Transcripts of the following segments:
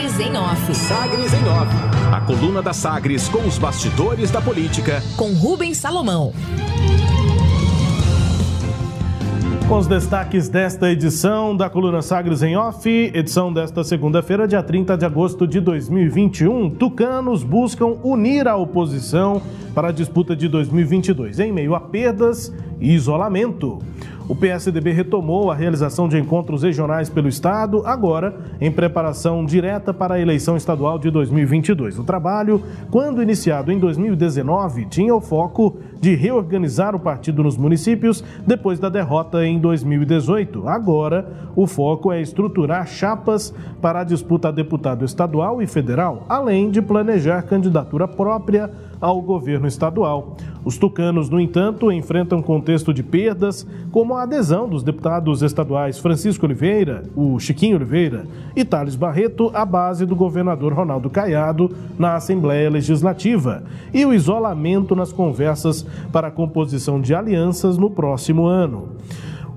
Sagres em Off. Sagres em Off. A coluna da Sagres com os bastidores da política. Com Rubens Salomão. Com os destaques desta edição da coluna Sagres em Off, edição desta segunda-feira, dia 30 de agosto de 2021. Tucanos buscam unir a oposição para a disputa de 2022, em meio a perdas e isolamento. O PSDB retomou a realização de encontros regionais pelo Estado, agora em preparação direta para a eleição estadual de 2022. O trabalho, quando iniciado em 2019, tinha o foco de reorganizar o partido nos municípios depois da derrota em 2018. Agora, o foco é estruturar chapas para a disputa a deputado estadual e federal, além de planejar candidatura própria ao governo estadual. Os tucanos, no entanto, enfrentam contexto de perdas, como a adesão dos deputados estaduais Francisco Oliveira, o Chiquinho Oliveira e Thales Barreto à base do governador Ronaldo Caiado na Assembleia Legislativa, e o isolamento nas conversas para a composição de alianças no próximo ano.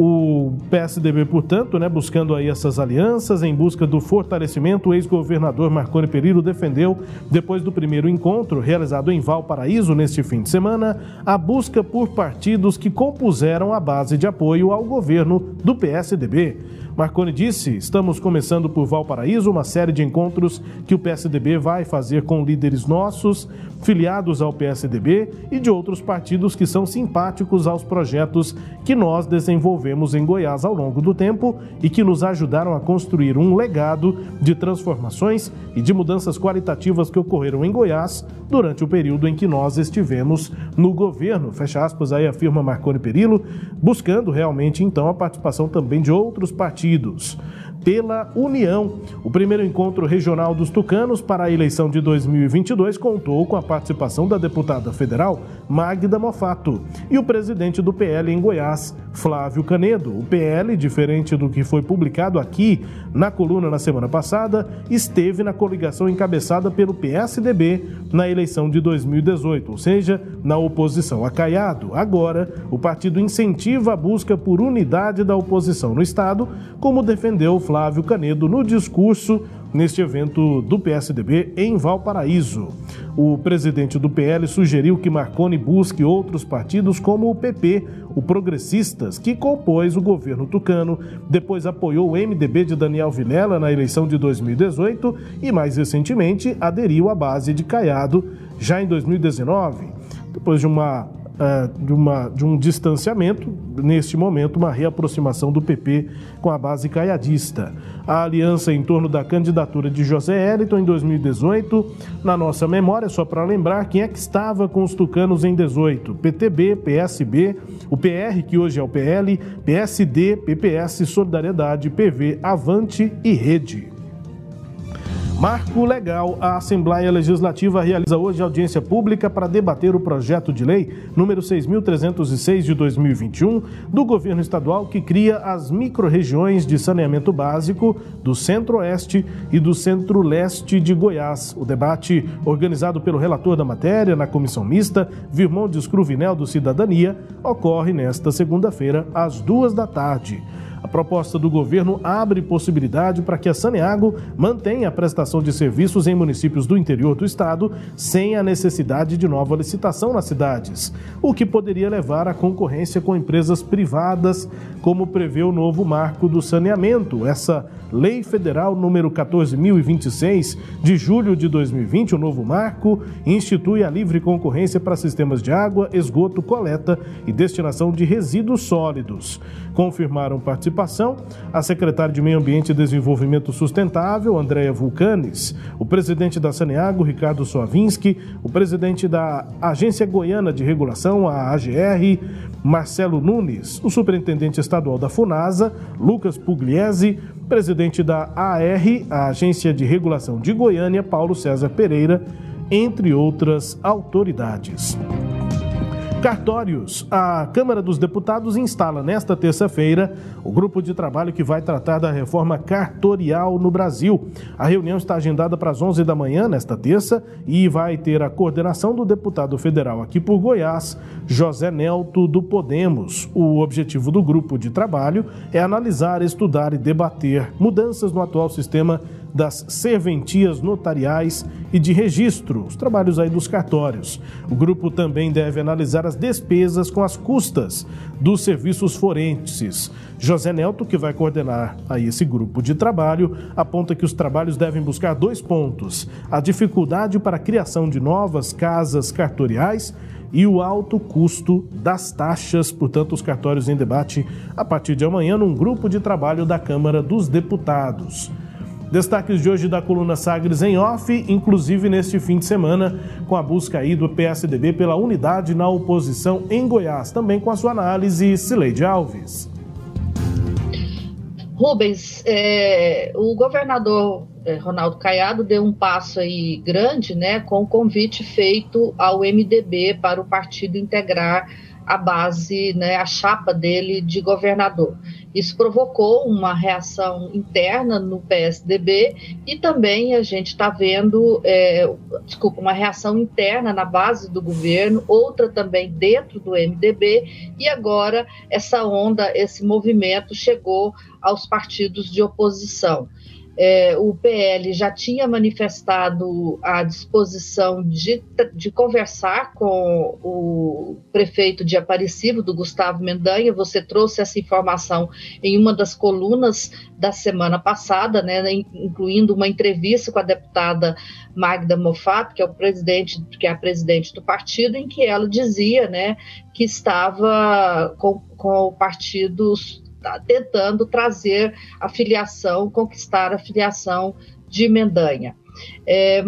O PSDB, portanto, né, buscando aí essas alianças em busca do fortalecimento, o ex-governador Marconi Perillo defendeu, depois do primeiro encontro realizado em Valparaíso neste fim de semana, a busca por partidos que compuseram a base de apoio ao governo do PSDB. Marconi disse: estamos começando por Valparaíso uma série de encontros que o PSDB vai fazer com líderes nossos, filiados ao PSDB e de outros partidos que são simpáticos aos projetos que nós desenvolvemos em Goiás ao longo do tempo e que nos ajudaram a construir um legado de transformações e de mudanças qualitativas que ocorreram em Goiás durante o período em que nós estivemos no governo. Fecha aspas aí afirma Marconi Perillo, buscando realmente então a participação também de outros partidos partidos pela União. O primeiro encontro regional dos tucanos para a eleição de 2022 contou com a participação da deputada federal Magda Mofato e o presidente do PL em Goiás, Flávio Canedo. O PL, diferente do que foi publicado aqui na coluna na semana passada, esteve na coligação encabeçada pelo PSDB na eleição de 2018, ou seja, na oposição a Caiado. Agora, o partido incentiva a busca por unidade da oposição no Estado, como defendeu Flávio Canedo no discurso neste evento do PSDB em Valparaíso. O presidente do PL sugeriu que Marconi busque outros partidos como o PP, o Progressistas, que compôs o governo tucano, depois apoiou o MDB de Daniel Vilela na eleição de 2018 e mais recentemente aderiu à base de Caiado já em 2019. Depois de uma uh, de, uma, de um distanciamento, neste momento, uma reaproximação do PP com a base caiadista. A aliança em torno da candidatura de José Eliton em 2018, na nossa memória, só para lembrar quem é que estava com os tucanos em 18: PTB, PSB, o PR, que hoje é o PL, PSD, PPS, Solidariedade, PV, Avante e Rede. Marco legal. A Assembleia Legislativa realiza hoje audiência pública para debater o projeto de lei número 6.306 de 2021 do governo estadual que cria as microrregiões de saneamento básico do Centro-Oeste e do Centro-Leste de Goiás. O debate, organizado pelo relator da matéria na comissão mista, Virmondes Cruvinel do Cidadania, ocorre nesta segunda-feira, às duas da tarde. A proposta do governo abre possibilidade para que a Saneago mantenha a prestação de serviços em municípios do interior do estado sem a necessidade de nova licitação nas cidades, o que poderia levar à concorrência com empresas privadas, como prevê o novo marco do saneamento. Essa Lei Federal número 14026 de julho de 2020, o novo marco, institui a livre concorrência para sistemas de água, esgoto, coleta e destinação de resíduos sólidos. Confirmaram participação a secretária de Meio Ambiente e Desenvolvimento Sustentável, Andréa Vulcanes, o presidente da Saneago, Ricardo Soavinski, o presidente da Agência Goiana de Regulação, a AGR, Marcelo Nunes, o superintendente estadual da FUNASA, Lucas Pugliese, presidente da AR, a Agência de Regulação de Goiânia, Paulo César Pereira, entre outras autoridades. Cartórios. A Câmara dos Deputados instala nesta terça-feira o grupo de trabalho que vai tratar da reforma cartorial no Brasil. A reunião está agendada para as 11 da manhã nesta terça e vai ter a coordenação do deputado federal aqui por Goiás, José Nelto do Podemos. O objetivo do grupo de trabalho é analisar, estudar e debater mudanças no atual sistema das serventias notariais e de registro, os trabalhos aí dos cartórios. O grupo também deve analisar as despesas com as custas dos serviços forenses. José Nelto, que vai coordenar aí esse grupo de trabalho, aponta que os trabalhos devem buscar dois pontos: a dificuldade para a criação de novas casas cartoriais e o alto custo das taxas. Portanto, os cartórios em debate a partir de amanhã num grupo de trabalho da Câmara dos Deputados. Destaques de hoje da coluna Sagres em off, inclusive neste fim de semana, com a busca aí do PSDB pela unidade na oposição em Goiás. Também com a sua análise, Cileide Alves. Rubens, é, o governador é, Ronaldo Caiado deu um passo aí grande, né, com o convite feito ao MDB para o partido integrar a base, né, a chapa dele de governador. Isso provocou uma reação interna no PSDB e também a gente está vendo, é, desculpa, uma reação interna na base do governo, outra também dentro do MDB e agora essa onda, esse movimento chegou aos partidos de oposição é, o PL já tinha manifestado a disposição de, de conversar com o prefeito de Aparecido, do Gustavo Mendanha. Você trouxe essa informação em uma das colunas da semana passada, né, incluindo uma entrevista com a deputada Magda Moffat, que é o presidente, que é a presidente do partido, em que ela dizia, né, que estava com, com o partido tentando trazer a filiação, conquistar a filiação de Mendanha. É,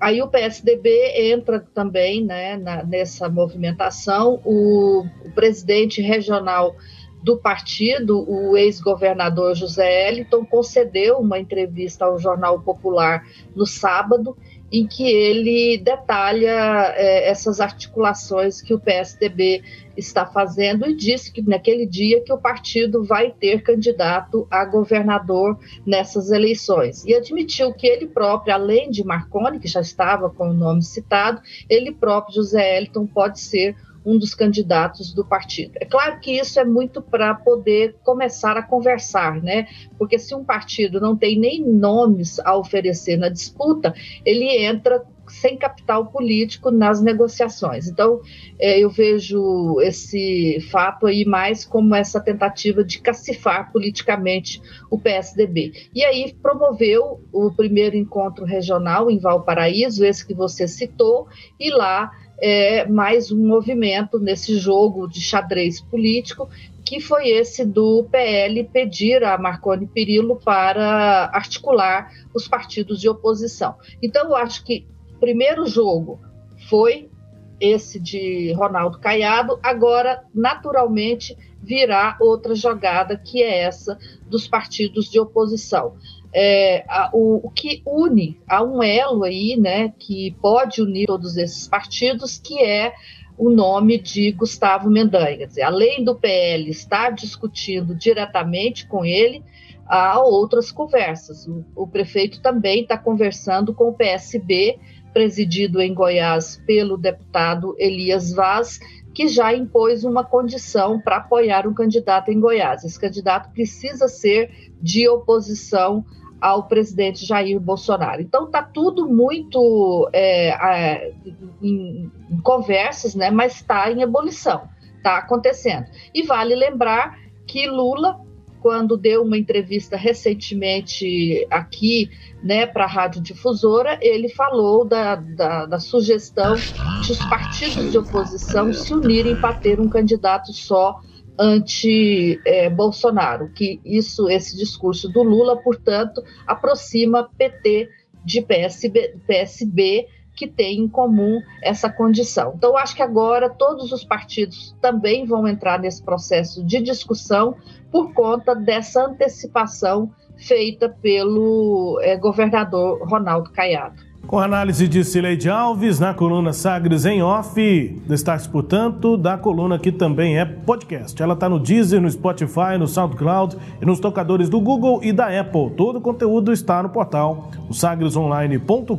aí o PSDB entra também né, na, nessa movimentação. O, o, presidente regional do partido, o ex-governador José Eliton, concedeu uma entrevista ao Jornal Popular no sábado em que ele detalha é, essas articulações que o PSDB está fazendo e disse que naquele dia que o partido vai ter candidato a governador nessas eleições. E admitiu que ele próprio, além de Marconi, que já estava com o nome citado, ele próprio, José Elton, pode ser um dos candidatos do partido. É claro que isso é muito para poder começar a conversar, né? Porque se um partido não tem nem nomes a oferecer na disputa, ele entra sem capital político nas negociações. Então, é, eu vejo esse fato aí mais como essa tentativa de cacifar politicamente o PSDB. E aí promoveu o primeiro encontro regional em Valparaíso, esse que você citou, e lá é, mais um movimento nesse jogo de xadrez político, que foi esse do PL pedir a Marconi Perillo para articular os partidos de oposição. Então, eu acho que o primeiro jogo foi esse de Ronaldo Caiado, agora, naturalmente, virá outra jogada, que é essa dos partidos de oposição é, a, o, o, que une, há um elo aí, né, que pode unir todos esses partidos, que é o nome de Gustavo Mendanha. Quer dizer, além do PL estar discutindo diretamente com ele, há outras conversas. O, o prefeito também está conversando com o PSB, presidido em Goiás pelo deputado Elias Vaz, que já impôs uma condição para apoiar um candidato em Goiás. Esse candidato precisa ser de oposição ao presidente Jair Bolsonaro. Então está tudo muito é, é, em, em, conversas, né, mas está em ebulição, está acontecendo. E vale lembrar que Lula, quando deu uma entrevista recentemente aqui né, para a Rádio Difusora, ele falou da, da, da sugestão de os partidos de oposição se unirem para ter um candidato só anti-Bolsonaro, que isso, esse discurso do Lula, portanto, aproxima PT de PSB, PSB que tem em comum essa condição. Então, acho que agora todos os partidos também vão entrar nesse processo de discussão por conta dessa antecipação feita pelo é, governador Ronaldo Caiado. Com análise de Cileide Alves na coluna Sagres em Off, destaques, portanto, da coluna que também é podcast. Ela está no Deezer, no Spotify, no SoundCloud e nos tocadores do Google e da Apple. Todo o conteúdo está no portal sagresonline.com.br.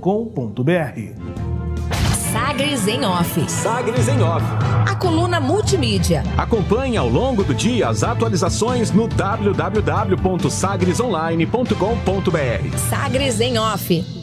Sagres em Off. Sagres em Off. A coluna multimídia. Acompanhe ao longo do dia as atualizações no www.sagresonline.com.br. Sagres em Off